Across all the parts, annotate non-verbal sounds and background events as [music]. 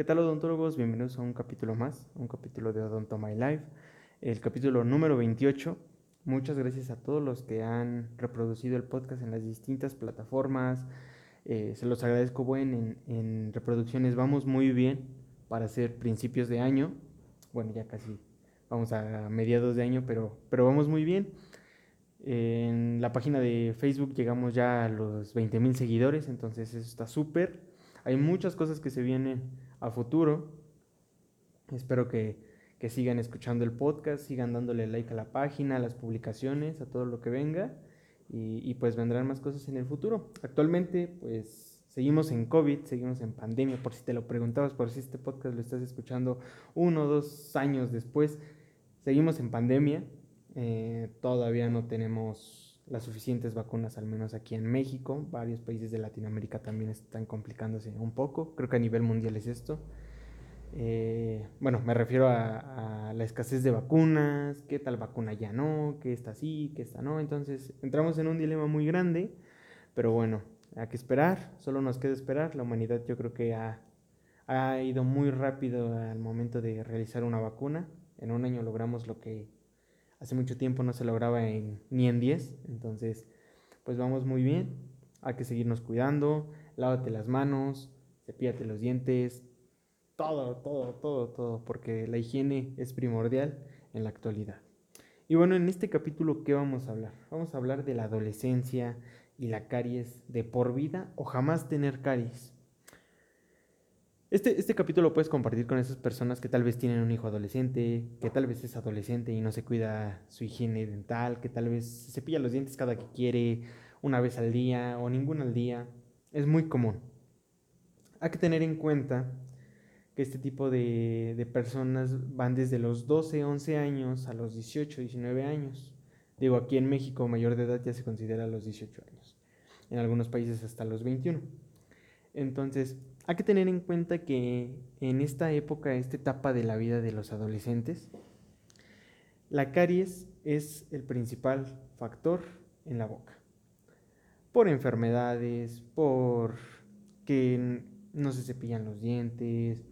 ¿Qué tal odontólogos? Bienvenidos a un capítulo más, un capítulo de Odonto My Life, el capítulo número 28. Muchas gracias a todos los que han reproducido el podcast en las distintas plataformas. Eh, se los agradezco buen en, reproducciones. Vamos muy bien para hacer principios de año. Bueno, ya casi vamos a mediados de año, pero, pero vamos muy bien. En la página de Facebook llegamos ya a los 20 mil seguidores, entonces eso está súper. Hay muchas cosas que se vienen a futuro. Espero que, sigan escuchando el podcast, sigan dándole like a la página, a las publicaciones, a todo lo que venga y, pues vendrán más cosas en el futuro. Actualmente pues seguimos en COVID, seguimos en pandemia, por si te lo preguntabas, por si este podcast lo estás escuchando uno o dos años después, seguimos en pandemia, eh, todavía no tenemos las suficientes vacunas, al menos aquí en México. Varios países de Latinoamérica también están complicándose un poco. Creo que a nivel mundial es esto. Eh, bueno, me refiero a, la escasez de vacunas, qué tal vacuna ya no, qué está sí, qué está no. Entonces entramos en un dilema muy grande, pero bueno, hay que esperar, solo nos queda esperar. La humanidad yo creo que ha, ha ido muy rápido al momento de realizar una vacuna. En un año logramos lo que hace mucho tiempo no se lograba ni en 10, entonces pues vamos muy bien, hay que seguirnos cuidando, lávate las manos, cepíllate los dientes, todo, todo, todo, todo, porque la higiene es primordial en la actualidad. Y bueno, en este capítulo, ¿qué vamos a hablar? Vamos a hablar de la adolescencia y la caries de por vida o jamás tener caries. Este, este capítulo lo puedes compartir con esas personas que tal vez tienen un hijo adolescente, que tal vez es adolescente y no se cuida su higiene dental, que tal vez se cepilla los dientes cada que quiere, una vez al día o ninguna al día. Es muy común. Hay que tener en cuenta que este tipo de, de personas van desde los 12, 11 años a los 18, 19 años. Digo, aquí en México mayor de edad ya se considera los 18 años. En algunos países hasta los 21. Entonces, hay que tener en cuenta que en esta época, esta etapa de la vida de los adolescentes, la caries es el principal factor en la boca. Por enfermedades, por que no se cepillan los dientes,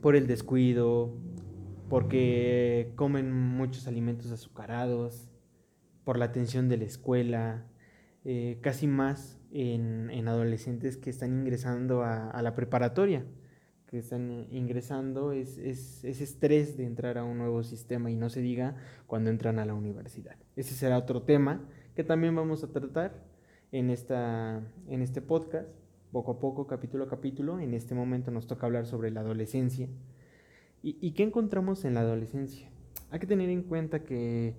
por el descuido, porque comen muchos alimentos azucarados, por la atención de la escuela, eh, casi más en, adolescentes que están ingresando a, la preparatoria, que están ingresando, es, ese estrés de entrar a un nuevo sistema y no se diga cuando entran a la universidad. Ese será otro tema que también vamos a tratar en, esta, en este podcast, poco a poco, capítulo a capítulo. En este momento nos toca hablar sobre la adolescencia. ¿Y, y qué encontramos en la adolescencia? Hay que tener en cuenta que,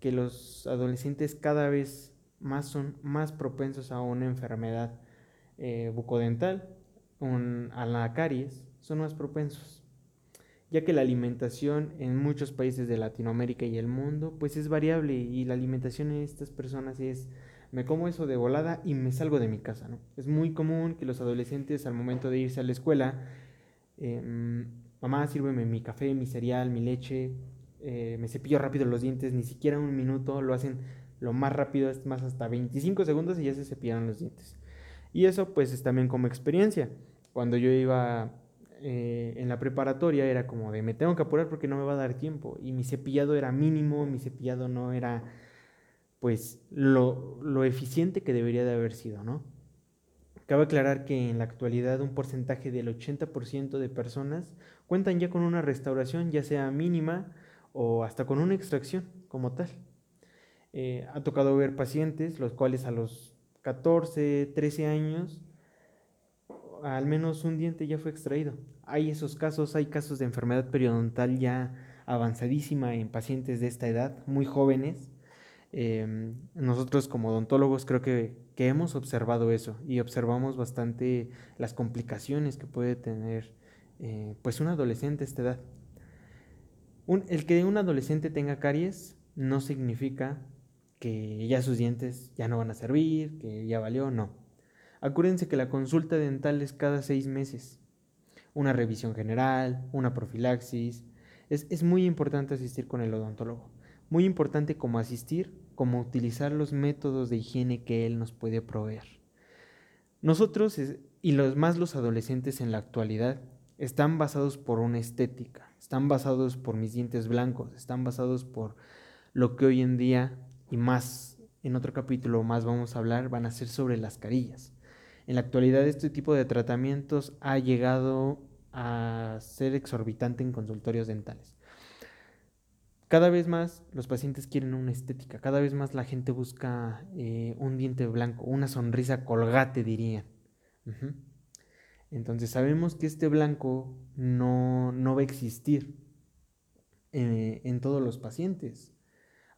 que los adolescentes cada vez más son más propensos a una enfermedad eh, bucodental, a la caries, son más propensos, ya que la alimentación en muchos países de Latinoamérica y el mundo pues es variable y la alimentación en estas personas es me como eso de volada y me salgo de mi casa, ¿no? Es muy común que los adolescentes al momento de irse a la escuela, em, mamá, sírveme mi café, mi cereal, mi leche, eh, me cepillo rápido los dientes, ni siquiera un minuto, lo hacen lo más rápido es más hasta 25 segundos y ya se cepillaron los dientes. Y eso pues es también como experiencia. Cuando yo iba eh, en la preparatoria era como de me tengo que apurar porque no me va a dar tiempo. Y mi cepillado era mínimo, mi cepillado no era pues lo, lo eficiente que debería de haber sido, ¿no? Cabe aclarar que en la actualidad un porcentaje del 80% de personas cuentan ya con una restauración, ya sea mínima o hasta con una extracción como tal. Eh, ha tocado ver pacientes los cuales a los 14, 13 años al menos un diente ya fue extraído. Hay esos casos, hay casos de enfermedad periodontal ya avanzadísima en pacientes de esta edad, muy jóvenes. Em, nosotros como odontólogos creo que, hemos observado eso y observamos bastante las complicaciones que puede tener eh, pues un adolescente a esta edad. el que un adolescente tenga caries no significa que ya sus dientes ya no van a servir, que ya valió, no. Acuérdense que la consulta dental es cada seis meses. Una revisión general, una profilaxis. Es, es muy importante asistir con el odontólogo. Muy importante como asistir, como utilizar los métodos de higiene que él nos puede proveer. Nosotros y los más los adolescentes en la actualidad están basados por una estética, están basados por mis dientes blancos, están basados por lo que hoy en día y más en otro capítulo más vamos a hablar van a ser sobre las carillas. En la actualidad este tipo de tratamientos ha llegado a ser exorbitante en consultorios dentales. Cada vez más los pacientes quieren una estética, cada vez más la gente busca eh, un diente blanco, una sonrisa colgate dirían. Entonces sabemos que este blanco no, va a existir eh, en todos los pacientes.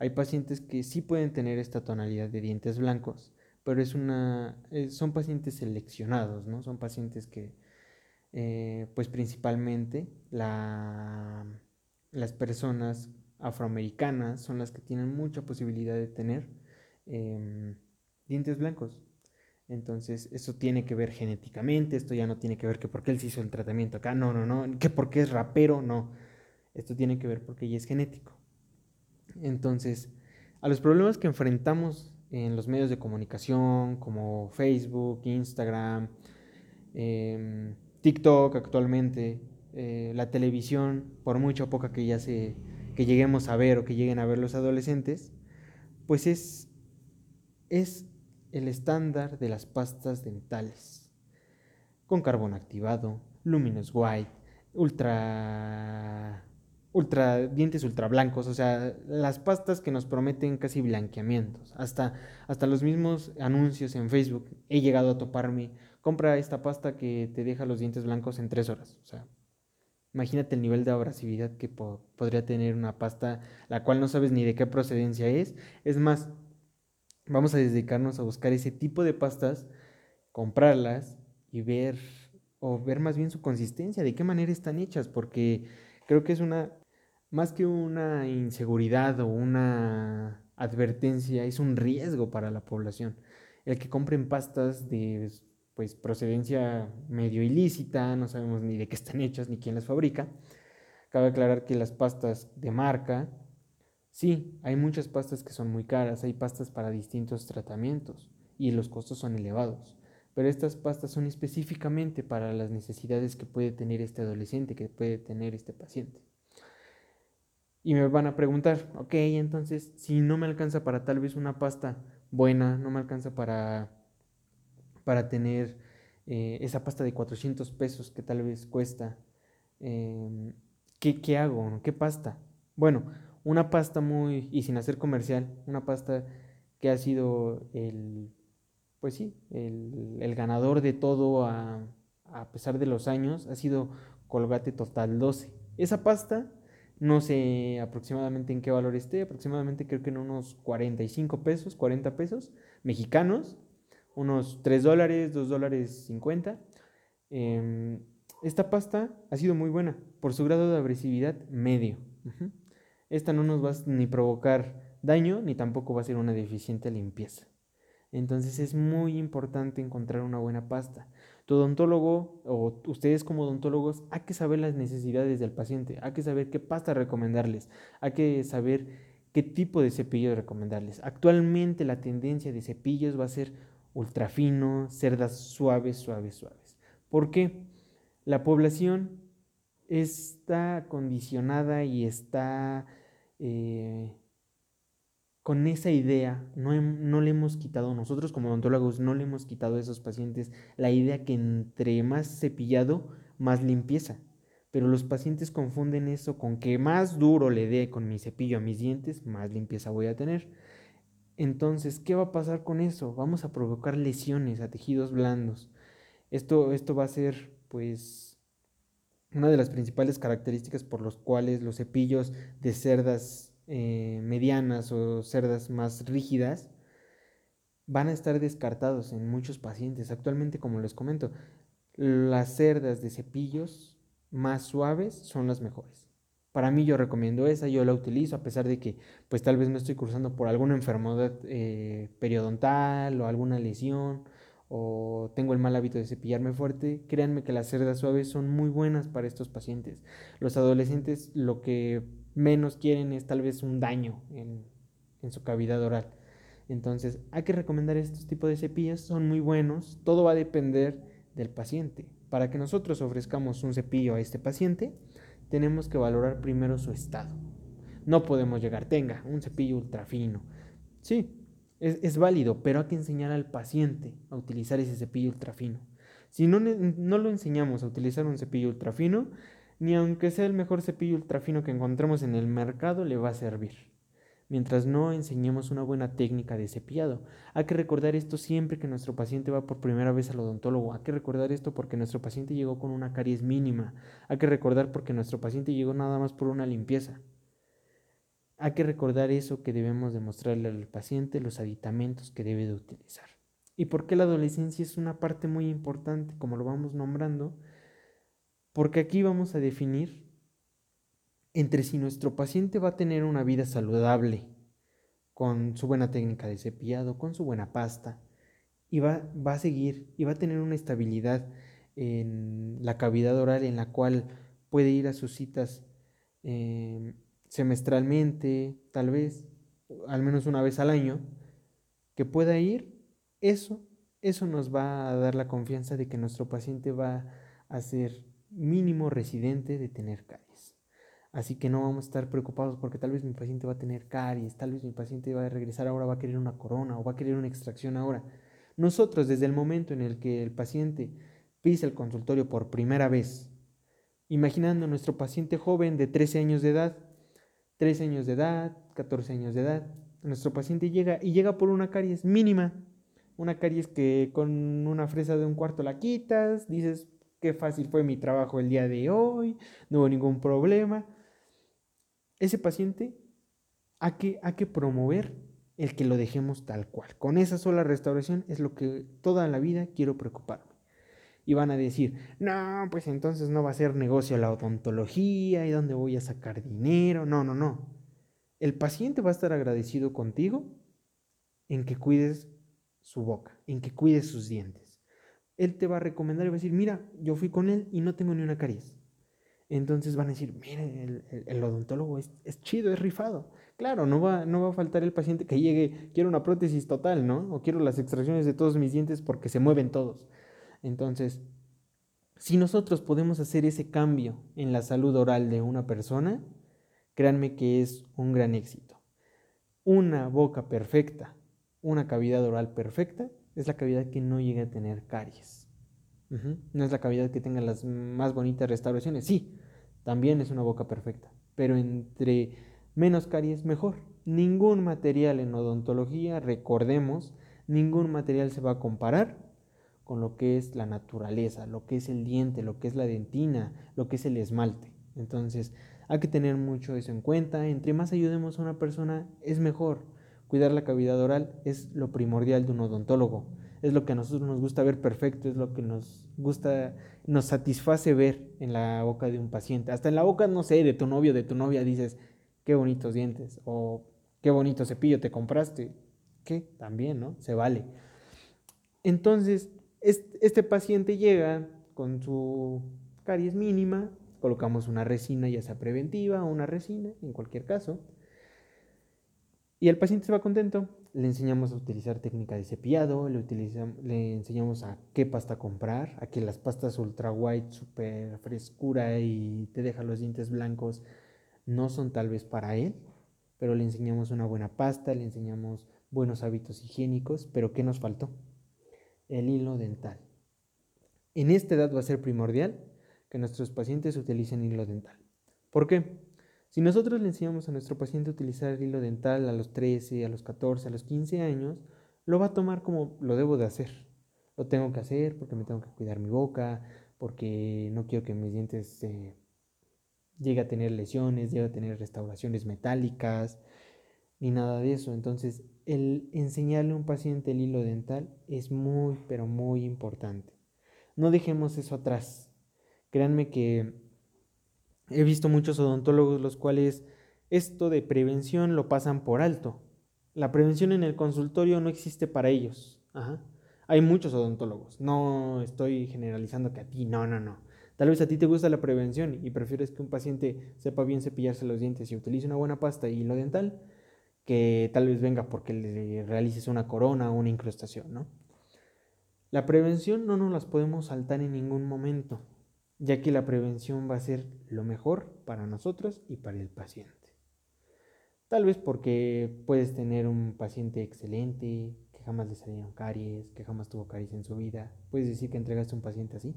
Hay pacientes que sí pueden tener esta tonalidad de dientes blancos, pero es una, eh, son pacientes seleccionados, ¿no? Son pacientes que, eh, pues principalmente las personas afroamericanas son las que tienen mucha posibilidad de tener em, dientes blancos. Entonces, eso tiene que ver genéticamente, esto ya no tiene que ver que porque él se hizo el tratamiento acá, no, no, no, que porque es rapero, no. Esto tiene que ver porque ya es genético. Entonces, a los problemas que enfrentamos en los medios de comunicación como Facebook, Instagram, em, TikTok actualmente, eh, la televisión, por mucho o poca que ya se, que lleguemos a ver o que lleguen a ver los adolescentes, pues es, es el estándar de las pastas dentales, con carbón activado, luminous white, ultra ultra dientes ultra blancos, o sea, las pastas que nos prometen casi blanqueamientos. Hasta, hasta los mismos anuncios en Facebook he llegado a toparme, compra esta pasta que te deja los dientes blancos en tres horas. O sea, imagínate el nivel de abrasividad que podría tener una pasta la cual no sabes ni de qué procedencia es. Es más, vamos a dedicarnos a buscar ese tipo de pastas, comprarlas y ver, o ver más bien su consistencia, de qué manera están hechas, porque creo que es una más que una inseguridad o una advertencia, es un riesgo para la población. El que compren pastas de pues, procedencia medio ilícita, no sabemos ni de qué están hechas ni quién las fabrica. Cabe aclarar que las pastas de marca, sí, hay muchas pastas que son muy caras, hay pastas para distintos tratamientos y los costos son elevados. Pero estas pastas son específicamente para las necesidades que puede tener este adolescente, que puede tener este paciente. Y me van a preguntar, ok, entonces, si no me alcanza para tal vez una pasta buena, no me alcanza para, para tener eh, esa pasta de 400 pesos que tal vez cuesta, em, ¿qué, ¿qué, hago? ¿Qué pasta? Bueno, una pasta muy, y sin hacer comercial, una pasta que ha sido el, pues sí, el, el ganador de todo a, a pesar de los años, ha sido Colgate Total 12. Esa pasta no sé aproximadamente en qué valor esté, aproximadamente creo que en unos 45 pesos, 40 pesos mexicanos, unos 3 dólares, 2 dólares 50. Em, esta pasta ha sido muy buena por su grado de agresividad medio. Esta no nos va a ni provocar daño ni tampoco va a ser una deficiente limpieza. Entonces es muy importante encontrar una buena pasta. Tu odontólogo o ustedes como odontólogos hay que saber las necesidades del paciente, hay que saber qué pasta recomendarles, hay que saber qué tipo de cepillo recomendarles. Actualmente la tendencia de cepillos va a ser ultra fino, cerdas suaves, suaves, suaves. ¿Por qué? La población está condicionada y está eh, con esa idea, no, no, le hemos quitado, nosotros como odontólogos no le hemos quitado a esos pacientes la idea que entre más cepillado, más limpieza. Pero los pacientes confunden eso con que más duro le dé con mi cepillo a mis dientes, más limpieza voy a tener. Entonces, ¿qué va a pasar con eso? Vamos a provocar lesiones a tejidos blandos. Esto, esto va a ser, pues, una de las principales características por las cuales los cepillos de cerdas eh, medianas o cerdas más rígidas van a estar descartados en muchos pacientes. Actualmente, como les comento, las cerdas de cepillos más suaves son las mejores. Para mí yo recomiendo esa, yo la utilizo a pesar de que pues tal vez no estoy cursando por alguna enfermedad eh, periodontal o alguna lesión o tengo el mal hábito de cepillarme fuerte, créanme que las cerdas suaves son muy buenas para estos pacientes. Los adolescentes lo que menos quieren es tal vez un daño en, su cavidad oral. Entonces hay que recomendar estos tipos de cepillos, son muy buenos, todo va a depender del paciente. Para que nosotros ofrezcamos un cepillo a este paciente, tenemos que valorar primero su estado. No podemos llegar, tenga un cepillo ultra fino. Sí, es, válido, pero hay que enseñar al paciente a utilizar ese cepillo ultra fino. Si no, no lo enseñamos a utilizar un cepillo ultra fino, ni aunque sea el mejor cepillo ultra fino que encontremos en el mercado, le va a servir mientras no enseñemos una buena técnica de cepillado. Hay que recordar esto siempre que nuestro paciente va por primera vez al odontólogo. Hay que recordar esto porque nuestro paciente llegó con una caries mínima. Hay que recordar porque nuestro paciente llegó nada más por una limpieza. Hay que recordar eso que debemos demostrarle al paciente, los aditamentos que debe de utilizar. ¿Y por qué la adolescencia es una parte muy importante, como lo vamos nombrando? Porque aquí vamos a definir entre si nuestro paciente va a tener una vida saludable, con su buena técnica de cepillado, con su buena pasta, y va, va a seguir, y va a tener una estabilidad en la cavidad oral en la cual puede ir a sus citas em, semestralmente, tal vez, al menos una vez al año, que pueda ir, eso, eso nos va a dar la confianza de que nuestro paciente va a ser mínimo residente de tener caries. Así que no vamos a estar preocupados porque tal vez mi paciente va a tener caries, tal vez mi paciente va a regresar ahora, va a querer una corona o va a querer una extracción ahora. Nosotros, desde el momento en el que el paciente pisa el consultorio por primera vez, imaginando a nuestro paciente joven de 13 años de edad, 13 años de edad, 14 años de edad, nuestro paciente llega y llega por una caries mínima, una caries que con una fresa de un cuarto la quitas, dices, qué fácil fue mi trabajo el día de hoy, no hubo ningún problema ese paciente hay que, que promover el que lo dejemos tal cual. Con esa sola restauración es lo que toda la vida quiero preocuparme. Y van a decir, no, pues entonces no va a ser negocio la odontología y dónde voy a sacar dinero. No, no, no. El paciente va a estar agradecido contigo en que cuides su boca, en que cuides sus dientes. Él te va a recomendar y va a decir, mira, yo fui con él y no tengo ni una caries. Entonces van a decir, mire, el, odontólogo es, chido, es rifado. Claro, no va, no va a faltar el paciente que llegue, quiero una prótesis total, ¿no? O quiero las extracciones de todos mis dientes porque se mueven todos. Entonces, si nosotros podemos hacer ese cambio en la salud oral de una persona, créanme que es un gran éxito. Una boca perfecta, una cavidad oral perfecta, es la cavidad que no llega a tener caries. No es la cavidad que tenga las más bonitas restauraciones, sí, también es una boca perfecta, pero entre menos caries mejor. Ningún material en odontología, recordemos, ningún material se va a comparar con lo que es la naturaleza, lo que es el diente, lo que es la dentina, lo que es el esmalte. Entonces, hay que tener mucho eso en cuenta. Entre más ayudemos a una persona, es mejor. Cuidar la cavidad oral es lo primordial de un odontólogo es lo que a nosotros nos gusta ver perfecto, es lo que nos gusta, nos satisface ver en la boca de un paciente. Hasta en la boca, no sé, de tu novio, de tu novia, dices, qué bonitos dientes, o qué bonito cepillo te compraste, que también, ¿no? Se vale. Entonces, este paciente llega con su caries mínima, colocamos una resina, ya sea preventiva o una resina, en cualquier caso, y el paciente se va contento, le enseñamos a utilizar técnica de cepillado, le, enseñamos a qué pasta comprar, a que las pastas ultra white, super frescura y te deja los dientes blancos no son tal vez para él, pero le enseñamos una buena pasta, le enseñamos buenos hábitos higiénicos, pero ¿qué nos faltó? El hilo dental. En esta edad va a ser primordial que nuestros pacientes utilicen hilo dental. ¿Por qué? Si nosotros le enseñamos a nuestro paciente a utilizar el hilo dental a los 13, a los 14, a los 15 años, lo va a tomar como lo debo de hacer. Lo tengo que hacer porque me tengo que cuidar mi boca, porque no quiero que mis dientes eh, a tener lesiones, llegue a tener restauraciones metálicas, ni nada de eso. Entonces, el enseñarle a un paciente el hilo dental es muy, pero muy importante. No dejemos eso atrás. Créanme que He visto muchos odontólogos los cuales esto de prevención lo pasan por alto. La prevención en el consultorio no existe para ellos. Hay muchos odontólogos. No estoy generalizando que a ti, no, no, no. Tal vez a ti te gusta la prevención y prefieres que un paciente sepa bien cepillarse los dientes y utilice una buena pasta y lo dental, que tal vez venga porque le realices una corona o una incrustación, ¿no? La prevención no nos las podemos saltar en ningún momento, ya que la prevención va a ser lo mejor para nosotros y para el paciente. Tal vez porque puedes tener un paciente excelente, que jamás le salieron caries, que jamás tuvo caries en su vida. Puedes decir que entregaste un paciente así.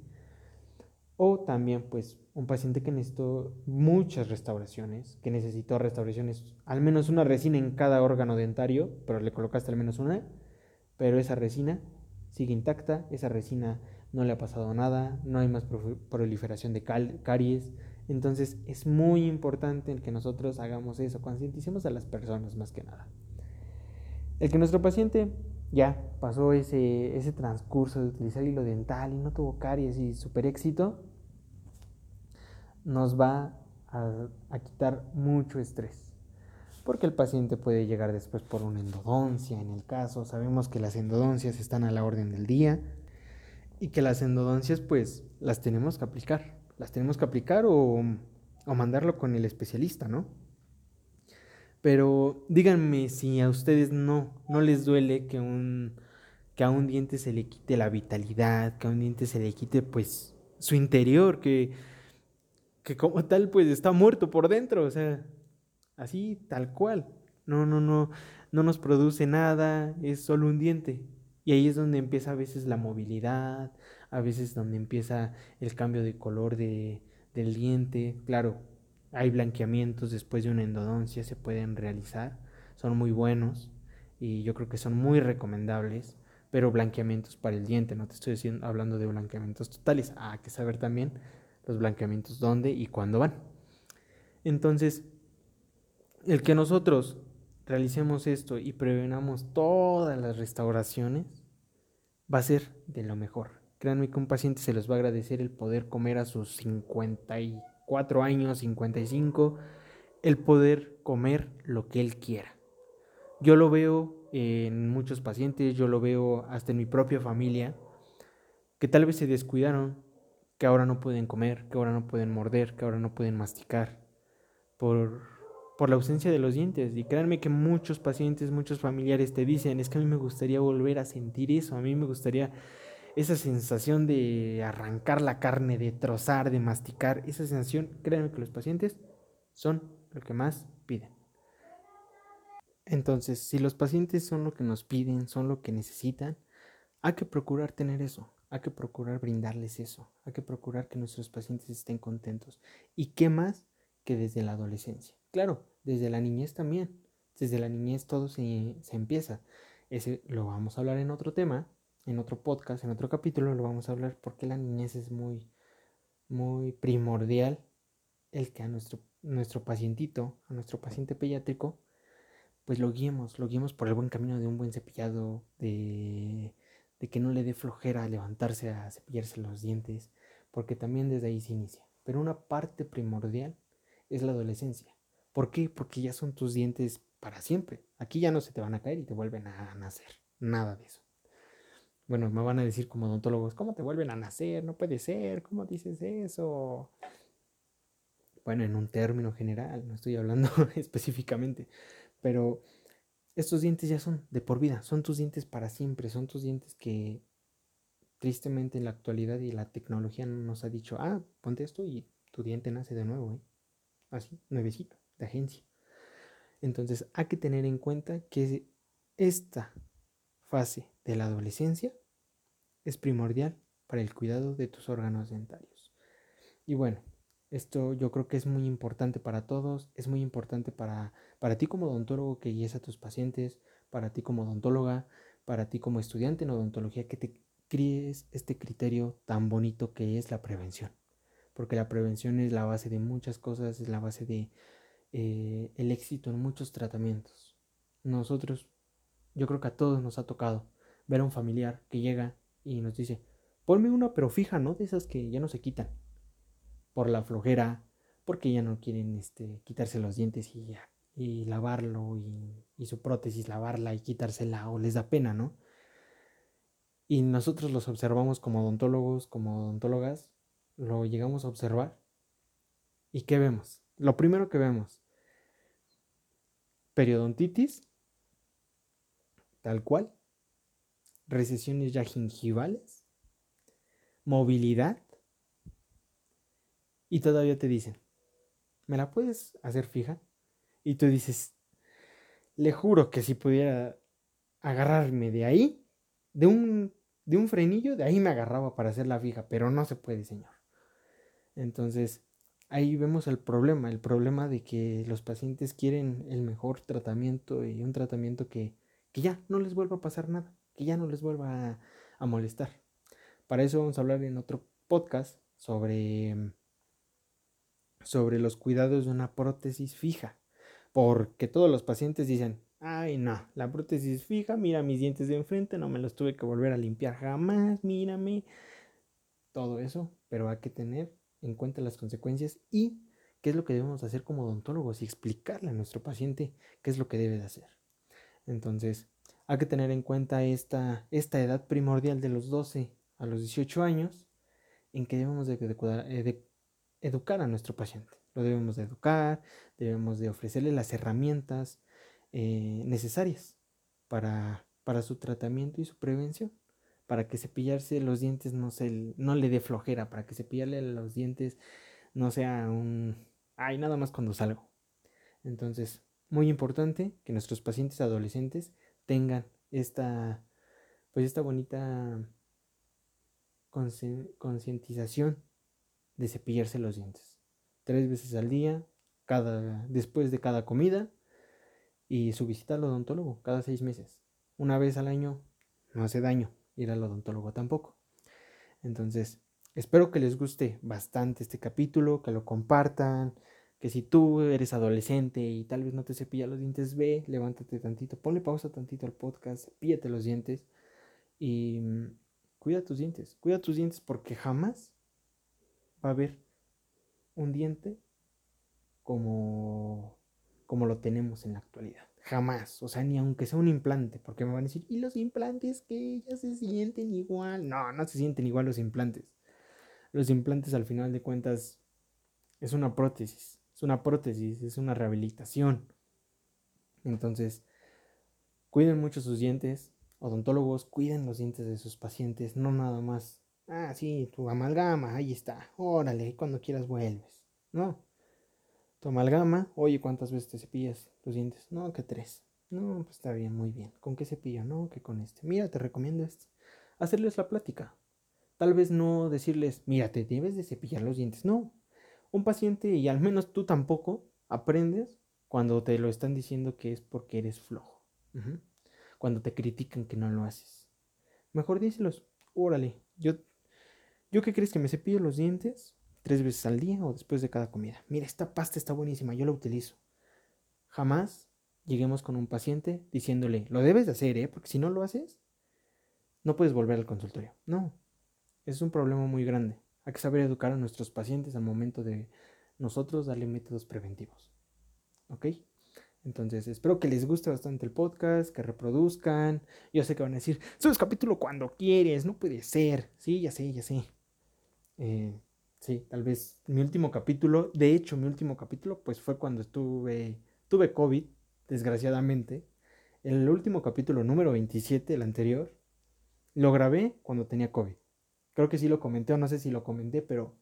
O también, pues, un paciente que necesitó muchas restauraciones, que necesitó restauraciones, al menos una resina en cada órgano dentario, pero le colocaste al menos una, pero esa resina sigue intacta, esa resina no le ha pasado nada, no hay más proliferación de caries, entonces es muy importante el que nosotros hagamos eso, concienticemos a las personas más que nada. El que nuestro paciente ya pasó ese, ese transcurso de utilizar hilo dental y no tuvo caries y super éxito, nos va a, a quitar mucho estrés. Porque el paciente puede llegar después por una endodoncia en el caso. Sabemos que las endodoncias están a la orden del día y que las endodoncias pues las tenemos que aplicar las tenemos que aplicar o, o mandarlo con el especialista, ¿no? Pero díganme si a ustedes no, no les duele que, un, que a un diente se le quite la vitalidad, que a un diente se le quite pues su interior, que, que como tal pues está muerto por dentro, o sea, así tal cual. No, no, no, no nos produce nada, es solo un diente. Y ahí es donde empieza a veces la movilidad, a veces donde empieza el cambio de color de, del diente. Claro, hay blanqueamientos después de una endodoncia, se pueden realizar, son muy buenos y yo creo que son muy recomendables, pero blanqueamientos para el diente, no te estoy diciendo, hablando de blanqueamientos totales, hay que saber también los blanqueamientos dónde y cuándo van. Entonces, el que nosotros realicemos esto y prevenamos todas las restauraciones va a ser de lo mejor. Créanme que un paciente se les va a agradecer el poder comer a sus 54 años, 55, el poder comer lo que él quiera. Yo lo veo en muchos pacientes, yo lo veo hasta en mi propia familia, que tal vez se descuidaron, que ahora no pueden comer, que ahora no pueden morder, que ahora no pueden masticar, por, por la ausencia de los dientes. Y créanme que muchos pacientes, muchos familiares te dicen, es que a mí me gustaría volver a sentir eso, a mí me gustaría esa sensación de arrancar la carne, de trozar, de masticar, esa sensación, créanme que los pacientes son lo que más piden. Entonces, si los pacientes son lo que nos piden, son lo que necesitan, hay que procurar tener eso, hay que procurar brindarles eso, hay que procurar que nuestros pacientes estén contentos. ¿Y qué más que desde la adolescencia? Claro, desde la niñez también. Desde la niñez todo se, se empieza. Ese lo vamos a hablar en otro tema, en otro podcast, en otro capítulo, lo vamos a hablar porque la niñez es muy, muy primordial el que a nuestro, nuestro pacientito, a nuestro paciente pediátrico, pues lo guiemos, lo guiemos por el buen camino de un buen cepillado, de, de que no le dé flojera levantarse a cepillarse los dientes, porque también desde ahí se inicia. Pero una parte primordial es la adolescencia. ¿Por qué? Porque ya son tus dientes para siempre. Aquí ya no se te van a caer y te vuelven a nacer. Nada de eso. Bueno, me van a decir como odontólogos, ¿cómo te vuelven a nacer? No puede ser, ¿cómo dices eso? Bueno, en un término general, no estoy hablando [laughs] específicamente, pero estos dientes ya son de por vida, son tus dientes para siempre, son tus dientes que tristemente en la actualidad y la tecnología nos ha dicho, ah, ponte esto y tu diente nace de nuevo, ¿eh? así, nuevecito, de agencia. Entonces hay que tener en cuenta que esta fase de la adolescencia es primordial para el cuidado de tus órganos dentarios. Y bueno, esto yo creo que es muy importante para todos, es muy importante para, para ti como odontólogo que guíes a tus pacientes, para ti como odontóloga, para ti como estudiante en odontología, que te críes este criterio tan bonito que es la prevención. Porque la prevención es la base de muchas cosas, es la base de eh, el éxito en muchos tratamientos. Nosotros yo creo que a todos nos ha tocado ver a un familiar que llega y nos dice, ponme una pero fija, ¿no? De esas que ya no se quitan. Por la flojera, porque ya no quieren este, quitarse los dientes y, y lavarlo y, y su prótesis lavarla y quitársela o les da pena, ¿no? Y nosotros los observamos como odontólogos, como odontólogas, lo llegamos a observar. ¿Y qué vemos? Lo primero que vemos, periodontitis tal cual, recesiones ya gingivales, movilidad, y todavía te dicen, ¿me la puedes hacer fija? Y tú dices, le juro que si pudiera agarrarme de ahí, de un, de un frenillo, de ahí me agarraba para hacer la fija, pero no se puede, señor. Entonces, ahí vemos el problema, el problema de que los pacientes quieren el mejor tratamiento y un tratamiento que, ya no les vuelva a pasar nada, que ya no les vuelva a, molestar. Para eso vamos a hablar en otro podcast sobre, sobre los cuidados de una prótesis fija. Porque todos los pacientes dicen, ay no, la prótesis fija, mira mis dientes de enfrente, no me los tuve que volver a limpiar jamás, mírame. Todo eso, pero hay que tener en cuenta las consecuencias y qué es lo que debemos hacer como odontólogos y explicarle a nuestro paciente qué es lo que debe de hacer. Entonces, hay que tener en cuenta esta, esta edad primordial de los 12 a los 18 años en que debemos de, eh, educar a nuestro paciente. Lo debemos de educar, debemos de ofrecerle las herramientas eh, necesarias para, para su tratamiento y su prevención para que cepillarse los dientes no, se, no le dé flojera, para que cepillarle los dientes no sea un... Ay, nada más cuando salgo. Entonces, muy importante que nuestros pacientes adolescentes tengan esta, pues esta bonita concientización de cepillarse los dientes. Tres veces al día, cada, después de cada comida y su visita al odontólogo cada seis meses. Una vez al año no hace daño ir al odontólogo tampoco. Entonces, espero que les guste bastante este capítulo, que lo compartan, que si tú eres adolescente y tal vez no te cepillas los dientes, ve, levántate tantito, ponle pausa tantito al podcast, cepíllate los dientes y mm, cuida tus dientes, cuida tus dientes porque jamás va a haber un diente como, como lo tenemos en la actualidad. Jamás, o sea, ni aunque sea un implante, porque me van a decir, ¿y los implantes que ya se sienten igual? No, no se sienten igual los implantes. Los implantes al final de cuentas es una prótesis, es una prótesis, es una rehabilitación. Entonces, cuiden mucho sus dientes, odontólogos, cuiden los dientes de sus pacientes, no nada más, ah, sí, tu amalgama, ahí está, órale, cuando quieras vuelves. No, tu amalgama, oye, ¿cuántas veces te cepillas los dientes? No, que tres. No, pues está bien, muy bien. ¿Con qué cepillo? No, que con este. Mira, te recomiendo este. Hacerles la plática. Tal vez no decirles, mira, te debes de cepillar los dientes. No. Un paciente, y al menos tú tampoco, aprendes cuando te lo están diciendo que es porque eres flojo. Cuando te critican que no lo haces. Mejor díselos, órale, yo, ¿yo qué crees que me cepillo los dientes? Tres veces al día o después de cada comida. Mira, esta pasta está buenísima, yo la utilizo. Jamás lleguemos con un paciente diciéndole, lo debes de hacer, ¿eh? Porque si no lo haces, no puedes volver al consultorio. No, es un problema muy grande. Hay que saber educar a nuestros pacientes al momento de nosotros darle métodos preventivos. ¿Ok? Entonces, espero que les guste bastante el podcast, que reproduzcan. Yo sé que van a decir, subes capítulo cuando quieres, no puede ser. Sí, ya sé, ya sé. Eh, Sí, tal vez mi último capítulo, de hecho mi último capítulo, pues fue cuando estuve, tuve COVID, desgraciadamente. El último capítulo número 27, el anterior, lo grabé cuando tenía COVID. Creo que sí lo comenté o no sé si lo comenté, pero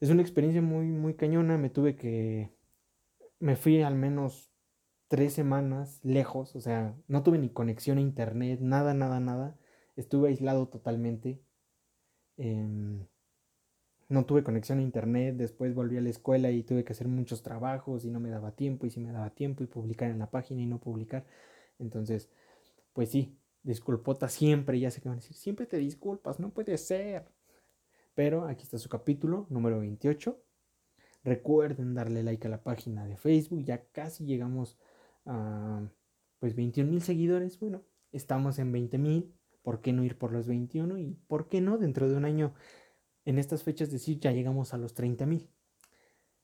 es una experiencia muy, muy cañona. Me tuve que, me fui al menos tres semanas lejos, o sea, no tuve ni conexión a internet, nada, nada, nada. Estuve aislado totalmente. Eh, no tuve conexión a internet, después volví a la escuela y tuve que hacer muchos trabajos y no me daba tiempo y si me daba tiempo y publicar en la página y no publicar. Entonces, pues sí, disculpota siempre, ya sé que van a decir, siempre te disculpas, no puede ser. Pero aquí está su capítulo número 28. Recuerden darle like a la página de Facebook, ya casi llegamos a pues 21 mil seguidores. Bueno, estamos en 20 mil, ¿por qué no ir por los 21? Y ¿por qué no dentro de un año en estas fechas decir ya llegamos a los 30 mil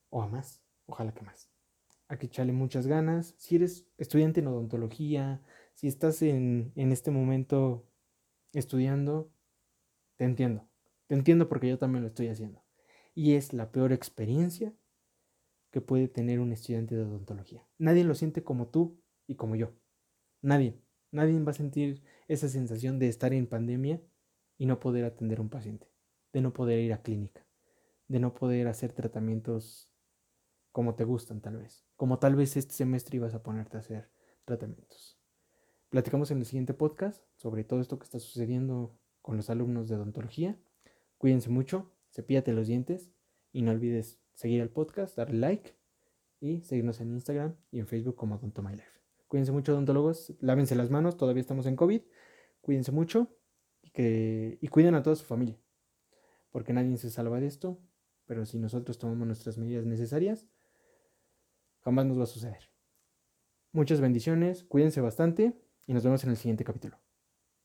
o a más, ojalá que más. Hay que echarle muchas ganas. Si eres estudiante en odontología, si estás en, en este momento estudiando, te entiendo. Te entiendo porque yo también lo estoy haciendo. Y es la peor experiencia que puede tener un estudiante de odontología. Nadie lo siente como tú y como yo. Nadie. Nadie va a sentir esa sensación de estar en pandemia y no poder atender a un paciente, de no poder ir a clínica, de no poder hacer tratamientos como te gustan tal vez, como tal vez este semestre ibas a ponerte a hacer tratamientos. Platicamos en el siguiente podcast sobre todo esto que está sucediendo con los alumnos de odontología. Cuídense mucho, cepíllate los dientes y no olvides seguir el podcast, darle like y seguirnos en Instagram y en Facebook como Odonto My Life. Cuídense mucho, odontólogos, lávense las manos, todavía estamos en COVID. Cuídense mucho y cuiden a toda su familia, porque nadie se salva de esto, pero si nosotros tomamos nuestras medidas necesarias, jamás nos va a suceder. Muchas bendiciones, cuídense bastante y nos vemos en el siguiente capítulo.